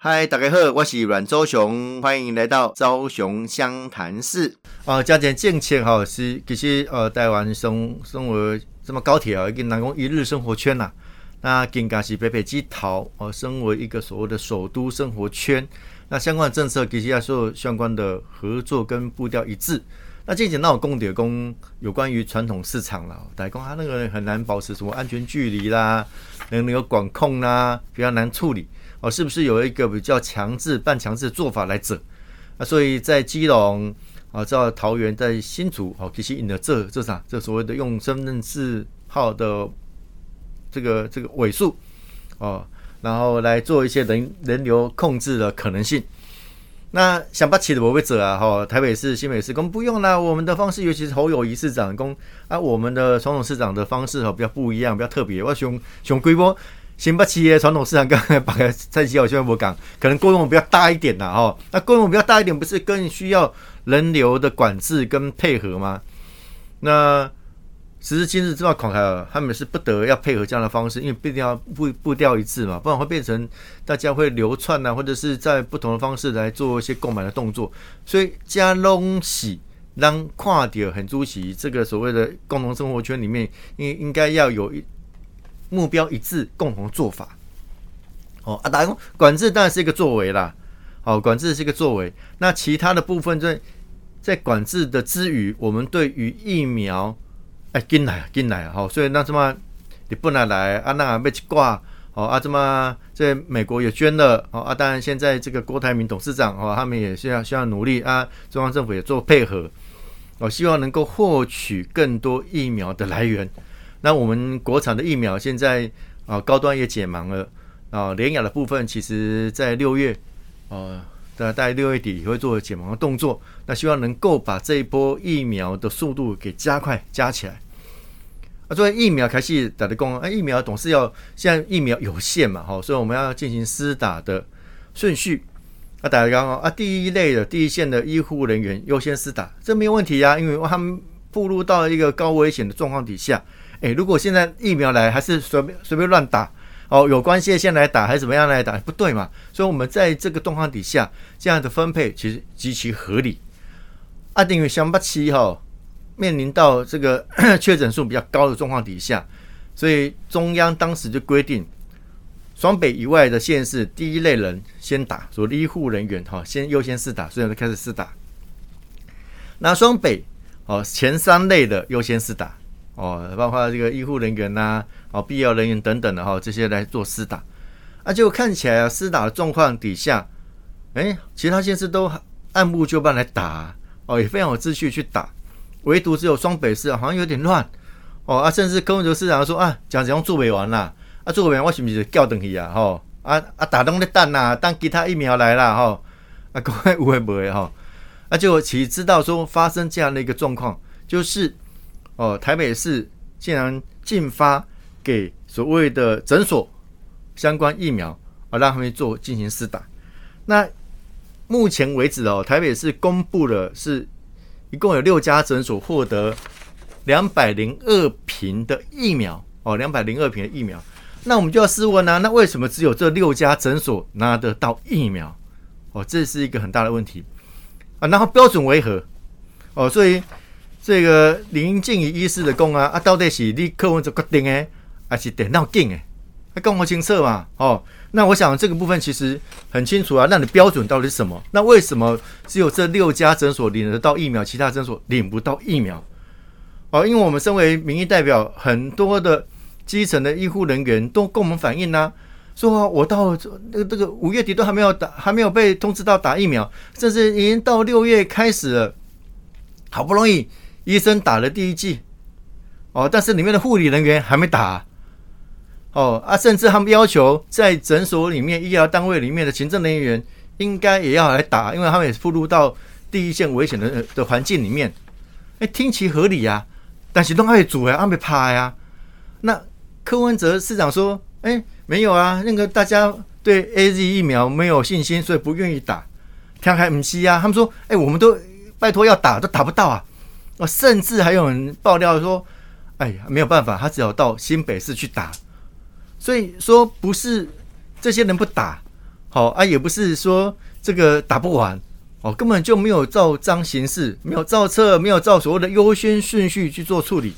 嗨，大家好，我是阮周雄，欢迎来到周雄湘潭市。啊，加减政策哈是其实呃，台湾生生活这么高铁啊，一个南宫一日生活圈呐。那更加是北北基桃哦，身为一个所谓的首都生活圈，那相关的政策其实要受相关的合作跟步调一致。那近前那种供点工有关于传统市场了，代工它那个很难保持什么安全距离啦，能有管控啦，比较难处理。哦，是不是有一个比较强制、半强制的做法来整？啊，所以在基隆啊，在桃园，在新竹，哦，其实引了这这啥？这所谓的用身份证号的这个这个尾数哦，然后来做一些人人流控制的可能性。那想不起的我会者啊，哈，台北市、新北市公不用啦，我们的方式，尤其是侯友谊市长公啊，我们的传统市长的方式哈比较不一样，比较特别，我熊熊规模。新北企业传统市场，刚才把蔡奇好像我讲，可能规模比较大一点啦，哈。那规模比较大一点，不是更需要人流的管制跟配合吗？那时至今日，这道考开他们是不得要配合这样的方式，因为必定要步步调一致嘛，不然会变成大家会流窜呐，或者是在不同的方式来做一些购买的动作。所以加东西让跨点很出席这个所谓的共同生活圈里面，应应该要有一。目标一致，共同做法。哦啊，打工管制当然是一个作为啦。好，管制是一个作为。那其他的部分在在管制的之余，我们对于疫苗，哎，进来进来好，所以那什么你不能来啊？那被去挂哦啊？怎么在美国也捐了哦啊？当然现在这个郭台铭董事长哦，他们也需要需要努力啊。中央政府也做配合，我希望能够获取更多疫苗的来源。那我们国产的疫苗现在啊高端也解盲了啊，联雅的部分其实在六月啊，大概六月底也会做解盲的动作。那希望能够把这一波疫苗的速度给加快加起来。啊，作为疫苗开始打的工啊，疫苗总是要现在疫苗有限嘛，哈，所以我们要进行施打的顺序。啊，打刚刚啊，第一类的第一线的医护人员优先施打，这没有问题呀，因为他们步入到一个高危险的状况底下。诶，如果现在疫苗来还是随便随便乱打哦，有关系先来打还是怎么样来打，不对嘛？所以，我们在这个状况底下，这样的分配其实极其合理。阿丁与香巴七哈面临到这个 确诊数比较高的状况底下，所以中央当时就规定，双北以外的县市第一类人先打，所以医护人员哈先优先试打，所以就开始试打。那双北哦前三类的优先试打。哦，包括这个医护人员呐，哦，必要人员等等的哈，这些来做施打，啊，结果看起来啊，施打的状况底下，哎，其他县市都按部就班来打，哦，也非常有秩序去打，唯独只有双北市好像有点乱，哦，啊，甚至柯文哲市长说啊，讲怎样做不完啦，啊，做不完我是不是叫等去啊，吼，啊啊，打东的蛋呐，当其他疫苗来了，吼，啊，各位误会不会哈？啊，结果其实知道说发生这样的一个状况，就是。哦，台北市竟然进发给所谓的诊所相关疫苗啊，让他们做进行施打。那目前为止哦，台北市公布了是一共有六家诊所获得两百零二瓶的疫苗哦，两百零二瓶的疫苗。那我们就要试问啊，那为什么只有这六家诊所拿得到疫苗？哦，这是一个很大的问题啊。然后标准为何？哦，所以。这个林静怡医师的讲啊，啊，到底是你客户做决定诶，还是电脑定诶？还讲不清楚嘛？哦，那我想这个部分其实很清楚啊。那你标准到底是什么？那为什么只有这六家诊所领得到疫苗，其他诊所领不到疫苗？哦，因为我们身为民意代表，很多的基层的医护人员都跟我们反映呐，说我到那个这个五月底都还没有打，还没有被通知到打疫苗，甚至已经到六月开始了，好不容易。医生打了第一剂，哦，但是里面的护理人员还没打，哦啊，甚至他们要求在诊所里面、医疗单位里面的行政人员应该也要来打，因为他们也是步入到第一线危险的的环境里面。哎，听其合理呀，但是都还主呀，还没怕呀。那柯文哲市长说：“哎，没有啊，那个大家对 A Z 疫苗没有信心，所以不愿意打。”看开唔西啊，他们说：“哎，我们都拜托要打，都打不到啊。”哦，甚至还有人爆料说：“哎呀，没有办法，他只有到新北市去打。”所以说，不是这些人不打好啊，也不是说这个打不完，哦，根本就没有照章行事，没有照册，没有照所谓的优先顺序去做处理。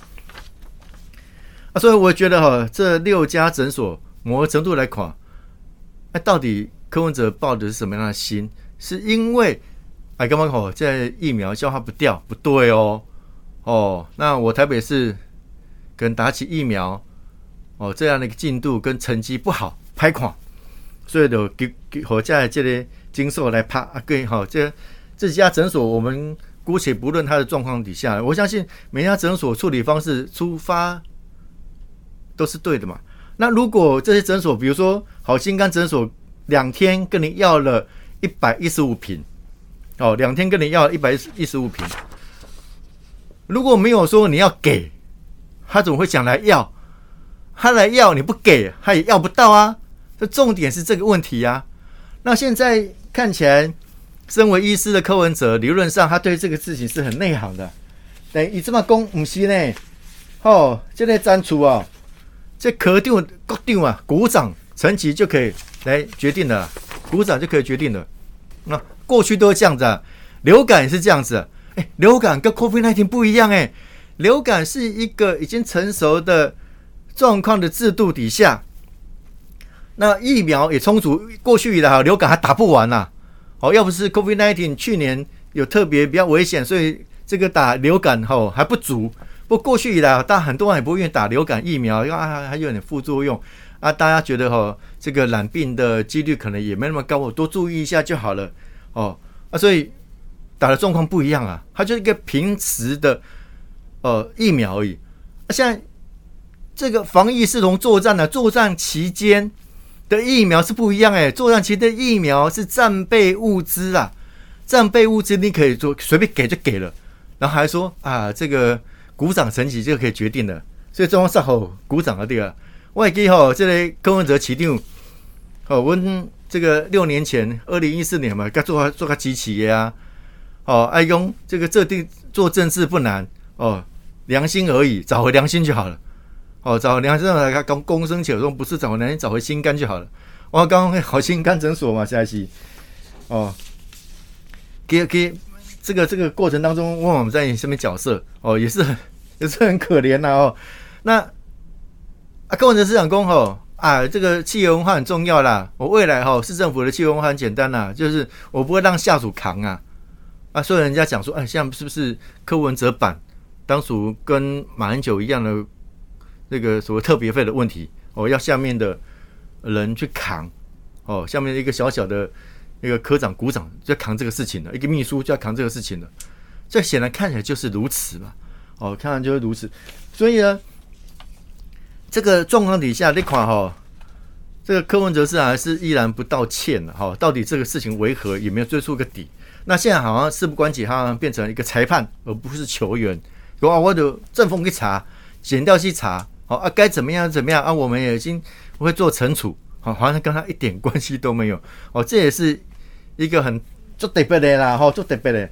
啊，所以我觉得哈，这六家诊所某个程度来讲，那到底柯文哲抱的是什么样的心？是因为哎，刚刚好，在疫苗消化不掉，不对哦，哦，那我台北市跟打起疫苗，哦，这样的一个进度跟成绩不好，拍垮，所以就给给好在这里经受来拍啊，对好，这这几家诊所，我们姑且不论它的状况底下，我相信每家诊所处理方式出发。都是对的嘛？那如果这些诊所，比如说好心肝诊所，两天跟你要了一百一十五瓶，哦，两天跟你要一百一十五瓶，如果没有说你要给，他怎么会想来要？他来要你不给，他也要不到啊。这重点是这个问题呀。那现在看起来，身为医师的柯文哲，理论上他对这个事情是很内行的。等你这么讲，唔是呢？哦，这个删除啊。这可定国定啊，鼓掌成绩就可以来决定了，鼓掌就可以决定了。那过去都是这样子啊，流感也是这样子。哎，流感跟 COVID-19 不一样哎，流感是一个已经成熟的状况的制度底下，那疫苗也充足。过去以来哈，流感还打不完呐。哦，要不是 COVID-19 去年有特别比较危险，所以这个打流感吼还不足。不过去以来，但很多人也不愿意打流感疫苗，因为还还有点副作用啊。大家觉得哈，这个染病的几率可能也没那么高，我多注意一下就好了哦。啊，所以打的状况不一样啊，它就是一个平时的呃疫苗而已。现在这个防疫是从作战的，作战期间的疫苗是不一样哎，作战期间的疫苗是战备物资啊，战备物资你可以做随便给就给了，然后还说啊这个。鼓掌成绩就可以决定了，所以中央上好鼓掌啊，对啊。外记吼，这类柯文哲起定，哦，我这个六年前，二零一四年嘛，该做做个机器的啊。哦，爱用这个这地做政治不难哦，良心而已，找回良心就好了。哦，找良心来看，公公生且中不是找回良心，找回心肝就好了。我刚刚好心肝诊所嘛，下一期哦，给给这个这个过程当中，问我们在什么角色哦，也是很。也是很可怜呐哦，那啊，柯文哲市长公吼啊，这个企业文化很重要啦。我未来哈市政府的企业文化很简单呐，就是我不会让下属扛啊啊，所以人家讲说，哎，像是不是柯文哲版当属跟马英九一样的那个所谓特别费的问题哦，要下面的人去扛哦，下面一个小小的那个科长、股长就要扛这个事情了，一个秘书就要扛这个事情了，这显然看起来就是如此嘛。哦，看来就是如此，所以呢，这个状况底下，那款哈，这个柯文哲是还是依然不道歉的哈？到底这个事情为何，也没有追出个底？那现在好像事不关己，好像变成一个裁判，而不是球员。有啊，我的正风去查，剪掉去查，好啊，该怎么样怎么样啊？我们也已经会做惩处，好，好像跟他一点关系都没有。哦，这也是一个很做特别的啦，哈，做特别的。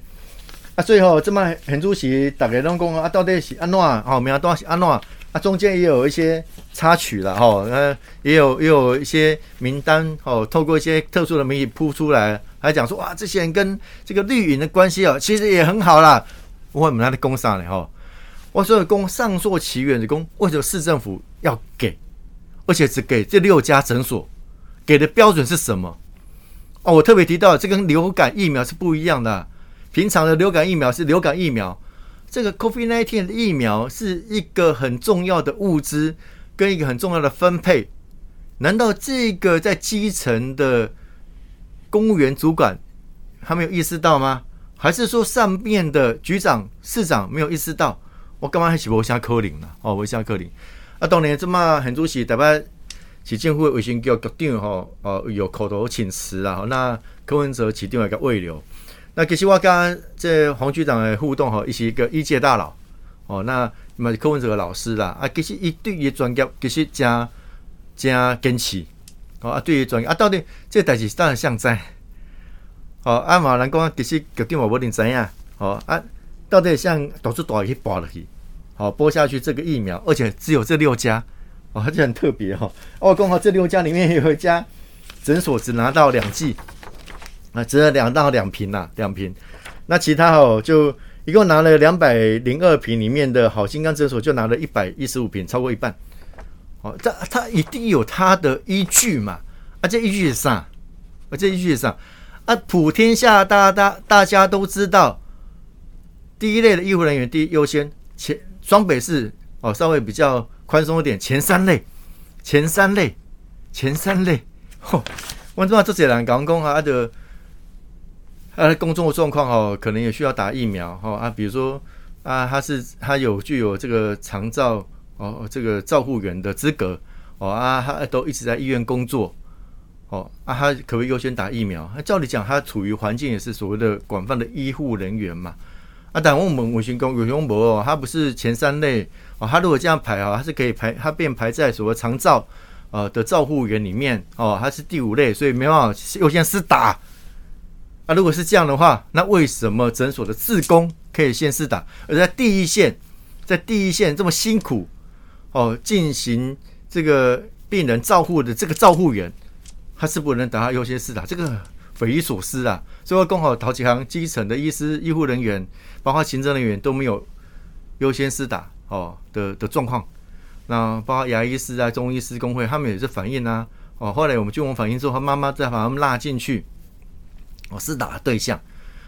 啊，最后这么很主席大家拢讲啊，到底是安怎？哦，名单是安怎？啊，中间也有一些插曲了，哈，呃，也有也有一些名单，哦，透过一些特殊的媒体铺出来，还讲说哇，这些人跟这个绿营的关系哦，其实也很好啦。我们他的工商呢，哈，我说公上溯其源的公，为什么市政府要给？而且只给这六家诊所，给的标准是什么？哦，我特别提到，这跟流感疫苗是不一样的。平常的流感疫苗是流感疫苗，这个 COVID-19 的疫苗是一个很重要的物资跟一个很重要的分配。难道这个在基层的公务员主管还没有意识到吗？还是说上面的局长、市长没有意识到？我干嘛还起我下科林呢？哦，我下科林。啊，当年这么很主席，代表市政府的卫生局局长吼，哦，有口头请辞啊。那柯文哲起另外一个位流。那其实我跟这黄局长的互动哈，一个医界大佬哦，那么柯文哲的老师啦。啊，其实一对于专业其实加加坚持哦啊，对于专业啊，到底这代志当然像在哦啊，马人讲其实决定我不定怎样哦啊，到底像导致多少去播了去，好播下去。这个疫苗，而且只有这六家哦，它就很特别哈。我讲好这六家里面有一家诊所只拿到两剂，只有两到两瓶呐，两瓶。那其他哦，就一共拿了两百零二瓶，里面的好心肝诊所就拿了一百一十五瓶，超过一半。哦，这他一定有他的依据嘛？啊，这依据是啥？啊，这依据是啥？啊，普天下大大大家都知道，第一类的医护人员第一优先，前双北市哦稍微比较宽松一点，前三类，前三类，前三类。吼，我知道这些人讲讲啊，他的他的公众的状况哦，可能也需要打疫苗哈啊，比如说啊，他是他有具有这个长照。哦，这个照护员的资格哦啊，他都一直在医院工作哦啊，他可不可以优先打疫苗？那照理讲，他处于环境也是所谓的广泛的医护人员嘛啊，但我们卫生工有用博哦，他不是前三类哦，他如果这样排啊，他是可以排，他便排在所谓长照呃的照护员里面哦，他是第五类，所以没办法优先施打啊。如果是这样的话，那为什么诊所的自工可以先试打，而在第一线，在第一线这么辛苦？哦，进行这个病人照护的这个照护员，他是不能打他优先试打，这个匪夷所思啊！所以刚好好几行基层的医师、医护人员，包括行政人员都没有优先试打哦的的状况。那包括牙医师啊、中医师工会，他们也是反映啊。哦，后来我们据我们反映之后，他妈妈再把他们拉进去哦施打的对象。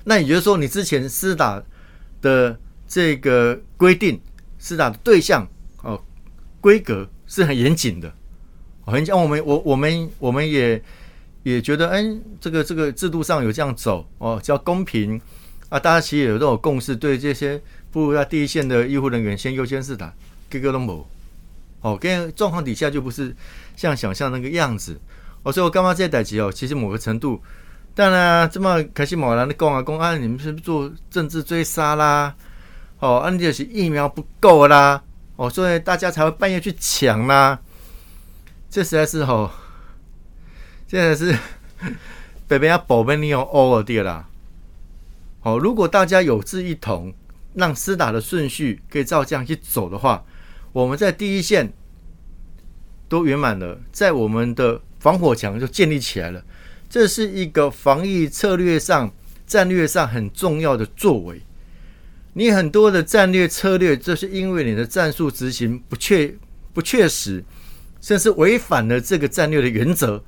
那也就是说，你之前施打的这个规定施打的对象哦。规格是很严谨的，很讲我们我我们我们也也觉得，哎，这个这个制度上有这样走哦，叫公平啊，大家其实有都有共识，对这些步入在第一线的医护人员先优先试打，各个都冇哦，跟状况底下就不是像想象那个样子哦，所以我刚刚这些代级哦，其实某个程度，当然这么开心某人的讲啊讲啊，你们是不是做政治追杀啦？哦，啊，就是疫苗不够啦。哦，所以大家才会半夜去抢啦。这实在是吼，现在是 北边要保贝你有 over 啦。好，如果大家有志一同，让施打的顺序可以照这样去走的话，我们在第一线都圆满了，在我们的防火墙就建立起来了。这是一个防疫策略上、战略上很重要的作为。你很多的战略策略，就是因为你的战术执行不确不确实，甚至违反了这个战略的原则，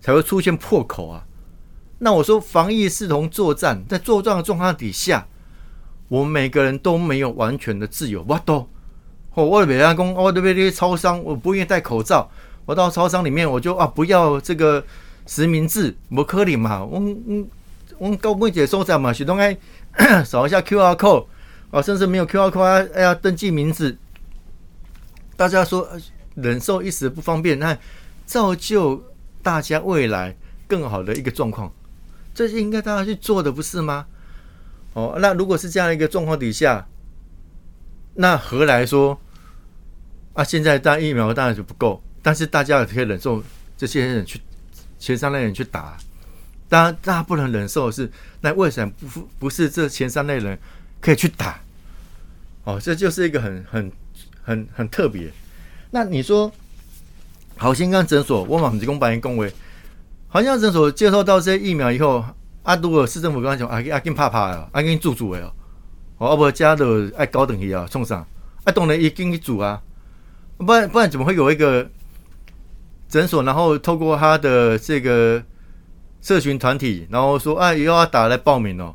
才会出现破口啊。那我说防疫视同作战，在作战的状况底下，我们每个人都没有完全的自由。我都，我北安工，我这边这些超商，我不愿意戴口罩，我到超商里面我就啊不要这个实名制，不可能嘛。我我我高妹姐所在嘛，许东爱。扫一下 Q R code 啊，甚至没有 Q R code，哎呀，登记名字。大家说忍受一时不方便，那造就大家未来更好的一个状况，这是应该大家去做的，不是吗？哦，那如果是这样一个状况底下，那何来说啊？现在打疫苗当然就不够，但是大家也可以忍受这些人去前三类人去打。当然，大家不能忍受的是，那为什么不不是这前三类人可以去打？哦，这就是一个很很很很特别。那你说，好心肝诊所，我马提供白人恭维，好心诊所接受到这些疫苗以后，阿杜尔市政府跟他讲，阿阿金怕怕啊，阿金住住的哦，哦不加的爱高等级啊，送上，啊当然已经去煮啊，不然不然怎么会有一个诊所，然后透过他的这个。社群团体，然后说啊，又要打来报名哦。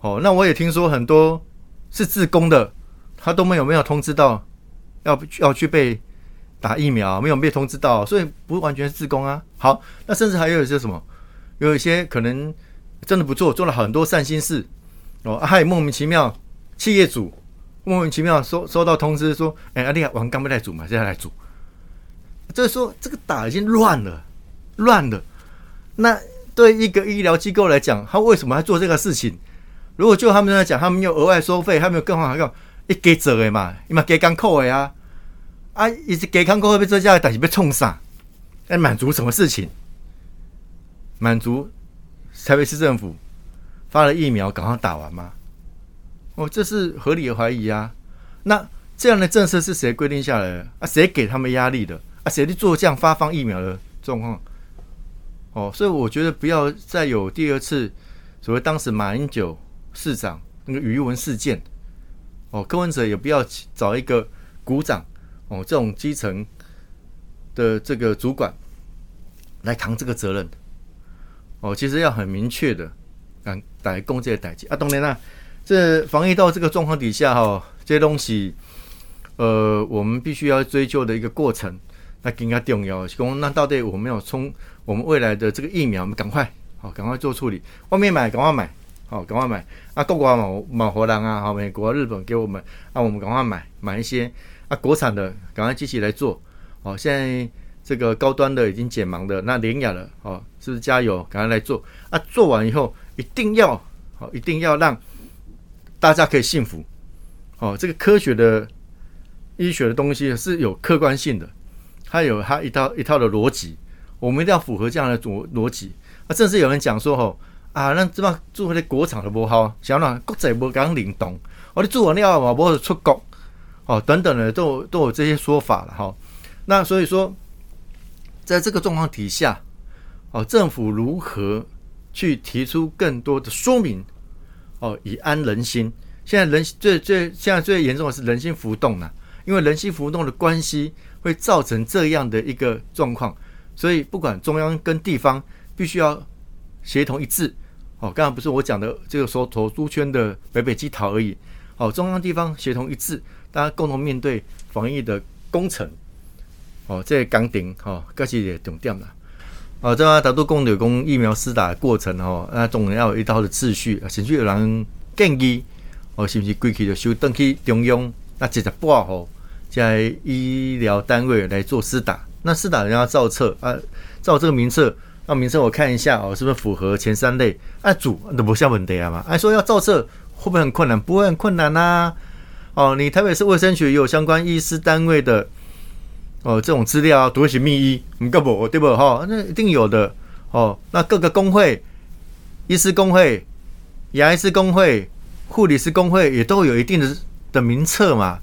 哦，那我也听说很多是自工的，他都没有没有通知到要要去被打疫苗，没有被通知到，所以不完全是自工啊。好，那甚至还有一些什么，有一些可能真的不错，做了很多善心事哦，还莫名其妙企业主莫名其妙收收到通知说，哎，阿弟王刚不来组嘛，现在来组，就是说这个打已经乱了，乱了，那。对一个医疗机构来讲，他为什么要做这个事情？如果就他们来讲，他们有额外收费，他们有更好讲，一给走的嘛，你嘛给港口的呀，啊，一直给港口被这家但是被冲上，来满足什么事情？满足台北市政府发了疫苗，赶快打完吗？哦，这是合理的怀疑啊。那这样的政策是谁规定下来的？啊，谁给他们压力的？谁去做这样发放疫苗的状况？哦，所以我觉得不要再有第二次所谓当时马英九市长那个余文事件，哦，柯文哲也不要找一个股长哦，这种基层的这个主管来扛这个责任，哦，其实要很明确的，嗯，来攻这些代际啊，当然啦，这防疫到这个状况底下哈，这些东西，呃，我们必须要追究的一个过程。那更加重要，是讲那到底我们要从我们未来的这个疫苗，我们赶快好，赶快做处理。外面买，赶快买，好，赶快买。啊，各国外嘛，买荷兰啊，好，美国、日本给我们，啊，我们赶快买，买一些啊，国产的，赶快继续来做。好，现在这个高端的已经减盲的，那廉雅的，好，是不是加油，赶快来做？啊，做完以后一定要好，一定要让大家可以幸福。哦，这个科学的医学的东西是有客观性的。它有它一套一套的逻辑，我们一定要符合这样的逻逻辑。啊，甚至有人讲说吼啊，那这帮做那国产的不好，想让国际不讲灵动，我你做完了嘛，不出国哦，等等的都有都有这些说法了哈。那所以说，在这个状况底下，哦，政府如何去提出更多的说明哦，以安人心？现在人最最现在最严重的是人心浮动呢，因为人心浮动的关系。会造成这样的一个状况，所以不管中央跟地方必须要协同一致。哦，刚刚不是我讲的这个说投猪圈的北北基桃而已。哦，中央地方协同一致，大家共同面对防疫的工程。哦，这岗顶哈，各是也重点啦。哦，这，大都讲的讲疫苗施打的过程哦，那总要有一套的秩序，甚至有人建议哦，是不是归去就收登去中央，那直接挂号。在医疗单位来做施打，那施打人要照册啊，照这个名册，那名册我看一下哦，是不是符合前三类？啊，主都不像问题啊嘛，按说要照册会不会很困难？不会很困难呐。哦，你台北市卫生局有相关医师单位的哦，这种资料啊读起密医，唔够不对不哈？那一定有的哦。那各个工会、医师工会、牙医师工会、护理师工会也都有一定的的名册嘛。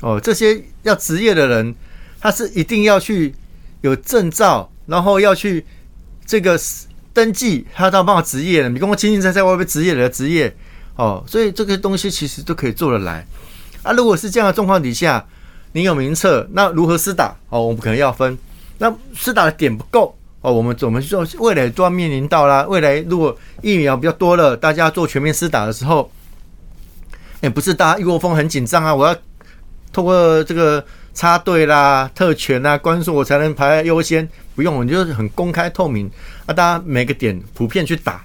哦，这些要职业的人，他是一定要去有证照，然后要去这个登记，他到办法职业的。你跟我清清在在外面职业的职业，哦，所以这个东西其实都可以做得来。啊，如果是这样的状况底下，你有名册，那如何施打？哦，我们可能要分。那施打的点不够，哦，我们怎么做？未来都要面临到啦。未来如果疫苗比较多了，大家做全面施打的时候，也不是大家一窝蜂很紧张啊，我要。通过这个插队啦、特权啦、关注我才能排优先，不用，我就是很公开透明啊，大家每个点普遍去打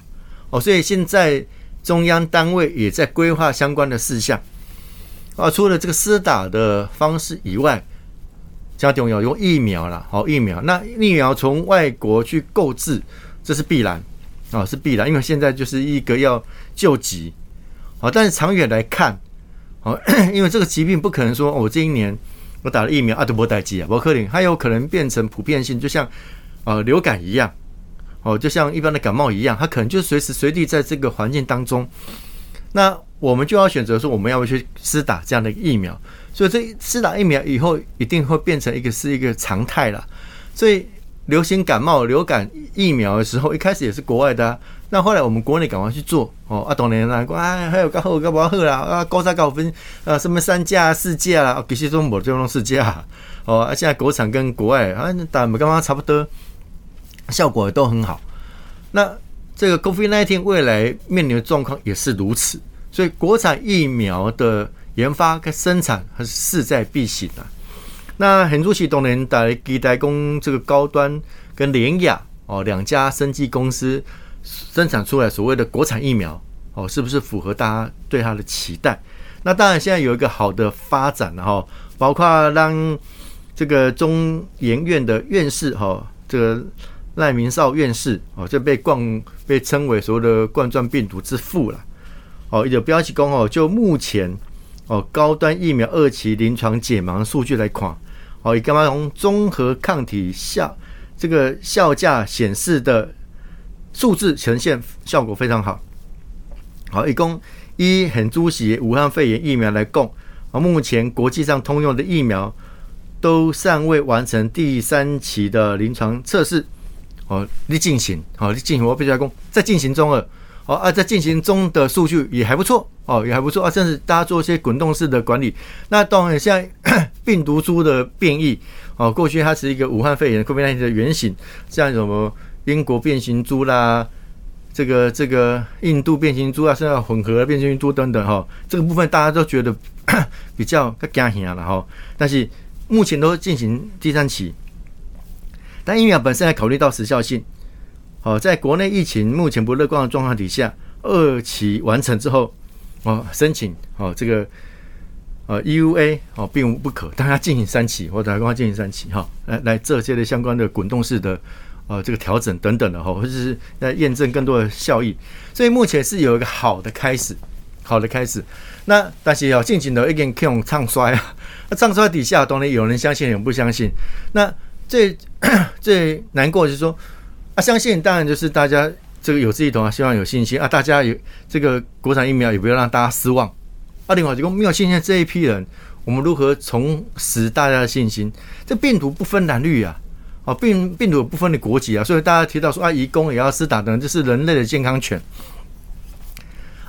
哦。所以现在中央单位也在规划相关的事项啊。除了这个施打的方式以外，加重要用疫苗了，好疫苗。那疫苗从外国去购置，这是必然啊，是必然，因为现在就是一个要救急啊。但是长远来看。哦，因为这个疾病不可能说，我这一年我打了疫苗，阿德伯代基啊，伯克林，它有可能变成普遍性，就像呃流感一样，哦，就像一般的感冒一样，它可能就随时随地在这个环境当中。那我们就要选择说，我们要不去施打这样的疫苗？所以这施打疫苗以后，一定会变成一个是一个常态了。所以流行感冒、流感疫苗的时候，一开始也是国外的。那后来我们国内赶快去做哦，啊，当年啊，啊，还有高好高不好啦，啊，高三高分，啊，什么三价四价啦，其实都无这种四价哦，啊，现在国产跟国外啊，打没干嘛差不多，效果都很好。那这个 COVID-19 未来面临的状况也是如此，所以国产疫苗的研发跟生产还是势在必行的。那很多期当年打期待供这个高端跟联雅哦两家生技公司。生产出来所谓的国产疫苗哦，是不是符合大家对它的期待？那当然，现在有一个好的发展了哈，包括让这个中研院的院士哈，这个赖明少院士哦，就被冠被称为所谓的冠状病毒之父了。哦，有标题公哦，就目前哦高端疫苗二期临床解盲数据来看，哦以干嘛从综合抗体效这个效价显示的。数字呈现效果非常好，好，一共一很猪血武汉肺炎疫苗来供，啊，目前国际上通用的疫苗都尚未完成第三期的临床测试，哦，你进行，哦，你进行，我必须要供，在进行中了，哦啊，在进行中的数据也还不错，哦，也还不错啊，甚至大家做一些滚动式的管理。那当然，现在 病毒株的变异，哦，过去它是一个武汉肺炎 COVID-19 的原型，像什么英国变形猪啦，这个这个印度变形猪啊，甚至混合变形猪等等，哈，这个部分大家都觉得 比较更惊吓了，哈。但是目前都进行第三期。但疫苗本身还考虑到时效性，好，在国内疫情目前不乐观的状况底下，二期完成之后，哦，申请哦这个呃 EUA 哦并无不可，但它进行三期或者还光进行三期哈，来来这些的相关的滚动式的呃这个调整等等的哈，或者是在验证更多的效益，所以目前是有一个好的开始，好的开始。那但是要进行的一点这种唱衰啊，那唱衰底下当然有人相信，有人不相信，那。最 最难过就是说啊，相信当然就是大家这个有志一同啊，希望有信心啊，大家有这个国产疫苗也不要让大家失望。啊，另外就没有信心这一批人，我们如何重拾大家的信心？这病毒不分蓝绿啊，啊病病毒不分的国籍啊，所以大家提到说啊，移工也要施打等，这是人类的健康权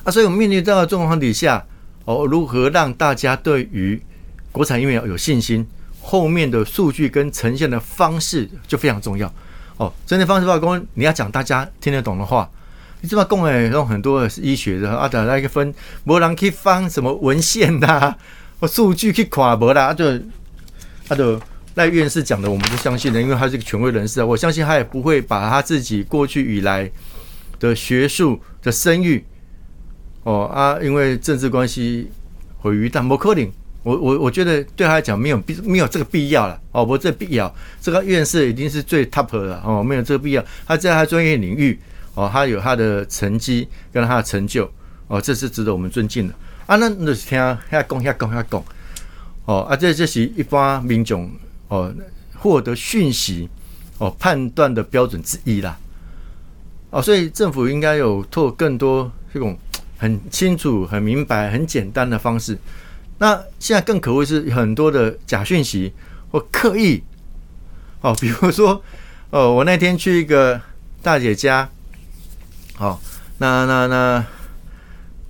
啊。所以我们面临这样的状况底下，哦，如何让大家对于国产疫苗有信心？后面的数据跟呈现的方式就非常重要哦。呈现方式话，公你要讲大家听得懂的话，你这么讲诶，用很多医学的啊，大家去分，无人去翻什么文献呐，或数据去看无啦，就他就赖院士讲的，我们就相信的，因为他是个权威人士啊，我相信他也不会把他自己过去以来的学术的声誉哦啊，因为政治关系毁于但不可能。我我我觉得对他来讲没有必没有这个必要了哦，不这必要，这个院士已经是最 top 的哦，没有这个必要。他在他专业领域哦，他有他的成绩跟他的成就哦，这是值得我们尊敬的啊。那那是听下讲下讲下讲哦啊，这这是一般民众哦获得讯息哦判断的标准之一啦哦，所以政府应该有透更多这种很清楚、很明白、很简单的方式。那现在更可恶是很多的假讯息或刻意哦，比如说哦，我那天去一个大姐家，好，那那那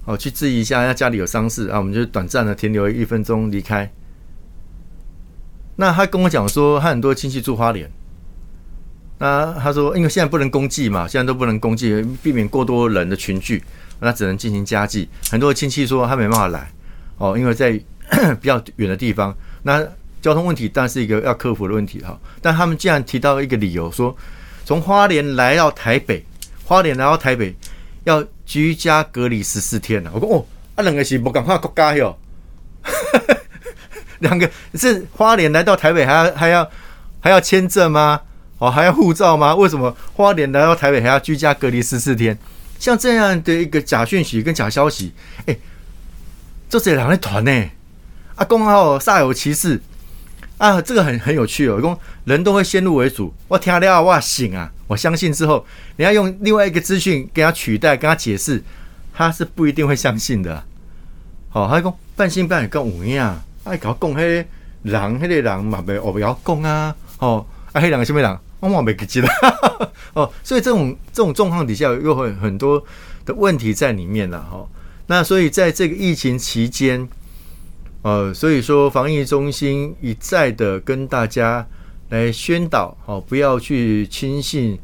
哦，去质疑一下，她家里有丧事啊，我们就短暂的停留一分钟离开。那他跟我讲说，他很多亲戚住花莲，那他说，因为现在不能公祭嘛，现在都不能公祭，避免过多人的群聚，那只能进行家祭。很多亲戚说他没办法来。哦，因为在 比较远的地方，那交通问题当然是一个要克服的问题哈。但他们既然提到一个理由，说从花莲来到台北，花莲来到台北要居家隔离十四天了。我说哦，啊两个是不赶快国家哟，两个是花莲来到台北还要还要还要签证吗？哦，还要护照吗？为什么花莲来到台北还要居家隔离十四天？像这样的一个假讯息跟假消息，哎。就这两个团呢，啊，公号煞有其事啊，这个很很有趣哦。公人都会先入为主，我听了哇醒啊，我相信之后，你要用另外一个资讯给他取代，跟他解释，他是不一定会相信的。好，阿公半信半疑跟五样，爱搞讲迄人，迄个人嘛袂我不要讲啊，哦，啊，迄两个什么人，我嘛袂记得。哦，所以这种这种状况底下，又会很多的问题在里面了，哈。那所以在这个疫情期间，呃，所以说防疫中心一再的跟大家来宣导，哦，不要去轻信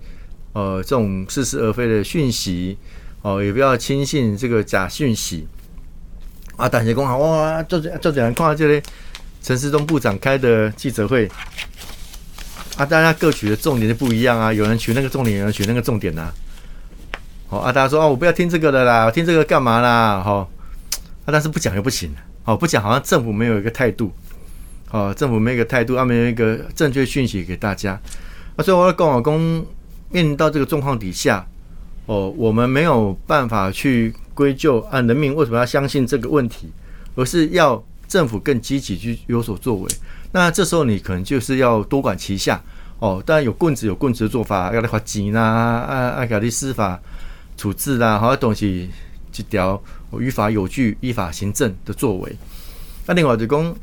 呃这种似是而非的讯息，哦，也不要轻信这个假讯息。啊，感谢公好哇，做做怎样看到这里陈世忠部长开的记者会，啊，大家各取的重点就不一样啊，有人取那个重点，有人取那个重点呐。哦啊！大家说哦，我不要听这个的啦，我听这个干嘛啦？哈啊！但是不讲又不行，哦，不讲好像政府没有一个态度，哦，政府没有一个态度，啊，没有一个正确讯息给大家。啊，所以我跟老公面临到这个状况底下，哦，我们没有办法去归咎啊人民为什么要相信这个问题，而是要政府更积极去有所作为。那这时候你可能就是要多管齐下，哦，当然有棍子有棍子的做法，要来罚钱啦，啊啊，搞啲司法。处置啦，好多东西一条于法有据、依法行政的作为。那另外就讲，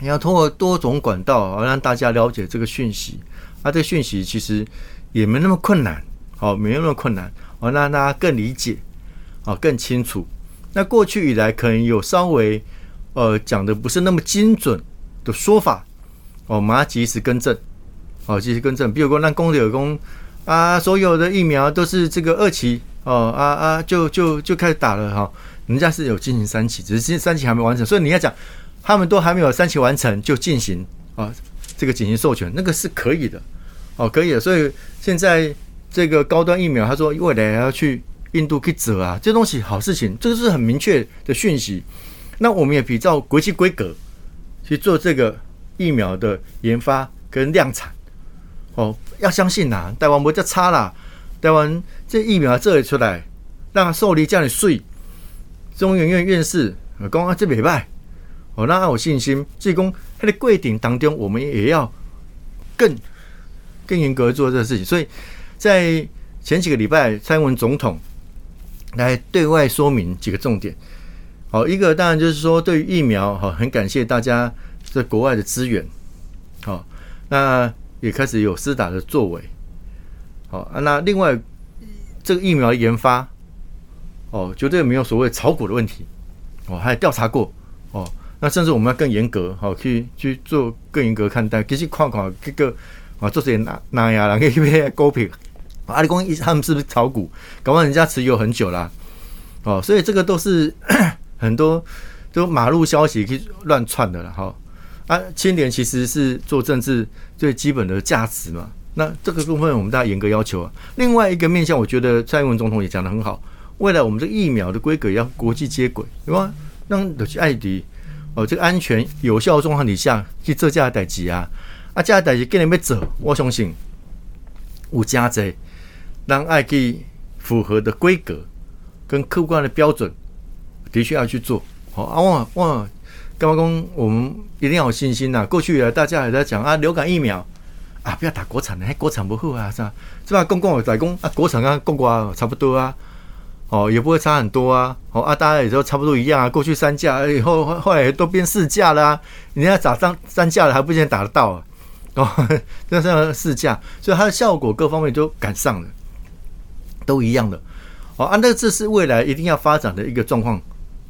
你要通过多种管道，让大家了解这个讯息。那这个讯息其实也没那么困难，好，没那么困难，哦，让大家更理解，哦，更清楚。那过去以来可能有稍微呃讲的不是那么精准的说法，哦，我们要及时更正，哦，及时更正。比如说，让公有公啊，所有的疫苗都是这个二期，哦啊啊，就就就开始打了哈，人家是有进行三期，只是三期还没完成，所以你要讲他们都还没有三期完成就进行啊这个进行授权，那个是可以的，哦，可以的。所以现在这个高端疫苗，他说未来要去。印度可以走啊，这东西好事情，这个是很明确的讯息。那我们也比照国际规格去做这个疫苗的研发跟量产。哦，要相信呐，台湾不叫差啦，台湾这疫苗做出来，让受理这样的税，中研院院士讲啊，这没败，哦，那有信心。所以讲，它的柜顶当中，我们也要更更严格做这个事情。所以在前几个礼拜，蔡英文总统。来对外说明几个重点。好，一个当然就是说，对于疫苗，哈，很感谢大家在国外的资源。好，那也开始有施打的作为。好，那另外这个疫苗研发，哦，绝对没有所谓炒股的问题。哦，还调查过。哦，那甚至我们要更严格，好，去去做更严格看待。其实看看这个啊，做些哪哪样人去买股票。阿里公他们是不是炒股？搞完人家持有很久啦，哦，所以这个都是 很多都马路消息去乱窜的了哈。啊，青年其实是做政治最基本的价值嘛。那这个部分我们大家严格要求啊。另外一个面向，我觉得蔡英文总统也讲的很好，未来我们这疫苗的规格要国际接轨，对吧？让的去艾迪哦，这个安全有效状况底下去做价代级啊，啊，价代级跟你要走，我相信有加在。让爱可以符合的规格跟客观的标准，的确要去做好啊！哇哇，干嘛讲我们一定要有信心呐！过去啊，大家也在讲啊，流感疫苗啊，不要打国产的，国产不好啊，是吧？是吧？公共在讲啊，国产跟公国差不多啊，哦，也不会差很多啊，哦啊，大家也都差不多一样啊。过去三价以后后来都变四价了啊，人家打上三价了还不见打得到啊，哦，这是四价，所以它的效果各方面都赶上了。都一样的，哦，啊，那这是未来一定要发展的一个状况，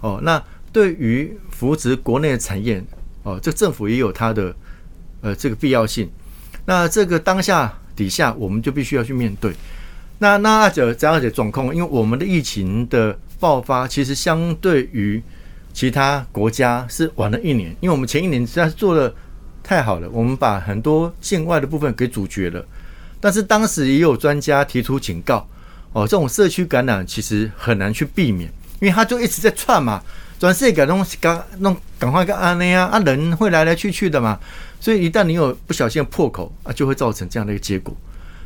哦，那对于扶持国内的产业，哦，这政府也有它的呃这个必要性。那这个当下底下，我们就必须要去面对。那那阿者这样子状况，因为我们的疫情的爆发，其实相对于其他国家是晚了一年，因为我们前一年实在是做的太好了，我们把很多境外的部分给阻绝了。但是当时也有专家提出警告。哦，这种社区感染其实很难去避免，因为它就一直在串嘛，转世感东西赶弄赶快个安内啊，啊人会来来去去的嘛，所以一旦你有不小心的破口啊，就会造成这样的一个结果。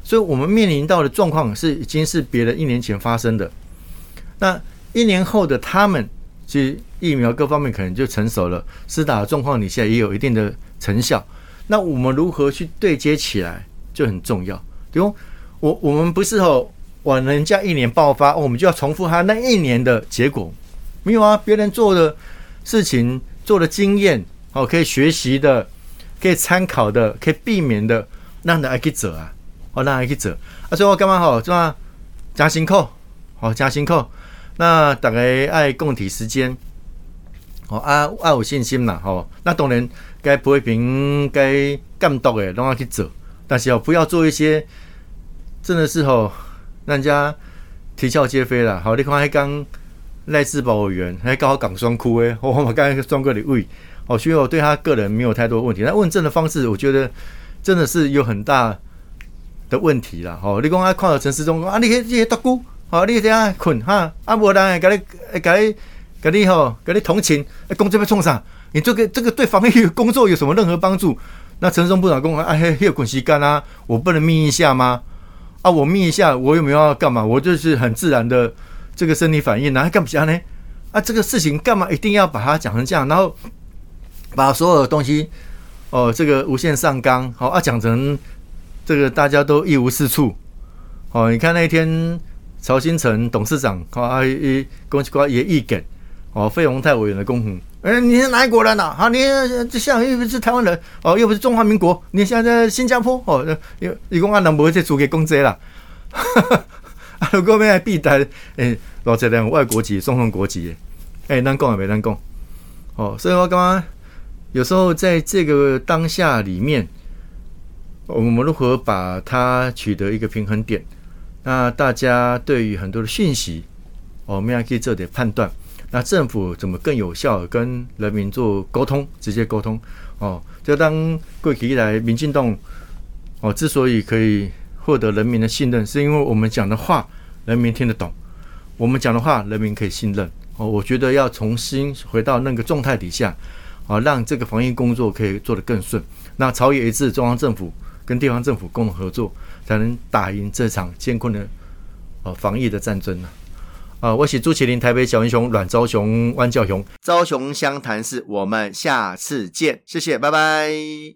所以我们面临到的状况是已经是别人一年前发生的，那一年后的他们其实疫苗各方面可能就成熟了，施打的状况你现在也有一定的成效，那我们如何去对接起来就很重要。比如我我们不是哦。晚人家一年爆发，我们就要重复他那一年的结果，没有啊？别人做的事情、做的经验，哦，可以学习的、可以参考的、可以避免的，让人去走啊，哦，让人去走。啊，所以我干嘛好？是吧？加辛苦，好加辛苦。那大概爱共体时间，哦，啊，爱有信心啦，哦。那当然该批评、该监督的，让他去走。但是哦，不要做一些真的是哦。人家啼笑皆非了。好，你看还刚赖世宝委员还刚好港双哭诶，我我刚才双哥的位，哦，所以我对他个人没有太多问题。那问政的方式，我觉得真的是有很大的问题啦。好，你讲啊，看到陈世忠啊，你这些大姑，好，你这样困哈，啊，无人给你给你给你吼，给你同情，工作要冲啥？你这个这个对防疫工作有什么任何帮助？那陈世忠部长讲啊，嘿，有滚洗干啊，我不能眯一下吗？啊，我眯一下，我有没有要干嘛？我就是很自然的这个生理反应，哪还干不下呢？啊，这个事情干嘛一定要把它讲成这样，然后把所有的东西哦，这个无限上纲，好啊，讲成这个大家都一无是处。哦，你看那一天曹新成董事长啊，一恭喜瓜也一梗哦，费鸿泰委员的公哎，你是哪一国人呐？啊，你这像又不是台湾人哦，又不是中华民国，你现在在新加坡哦，有一共按人无这租给公职啦。啊，如果要必带诶，老这两外国籍、双重国籍，诶，难讲也没难讲。哦，所以我刚刚有时候在这个当下里面，我们如何把它取得一个平衡点？那大家对于很多的讯息，我们要可以做点判断。那政府怎么更有效跟人民做沟通，直接沟通？哦，就当过去以来，民进党哦之所以可以获得人民的信任，是因为我们讲的话人民听得懂，我们讲的话人民可以信任。哦，我觉得要重新回到那个状态底下，啊，让这个防疫工作可以做得更顺。那朝野一致，中央政府跟地方政府共同合作，才能打赢这场艰困的呃防疫的战争呢。啊我是朱麒麟，台北小英雄阮昭雄、汪教雄，昭雄湘潭市，我们下次见，谢谢，拜拜。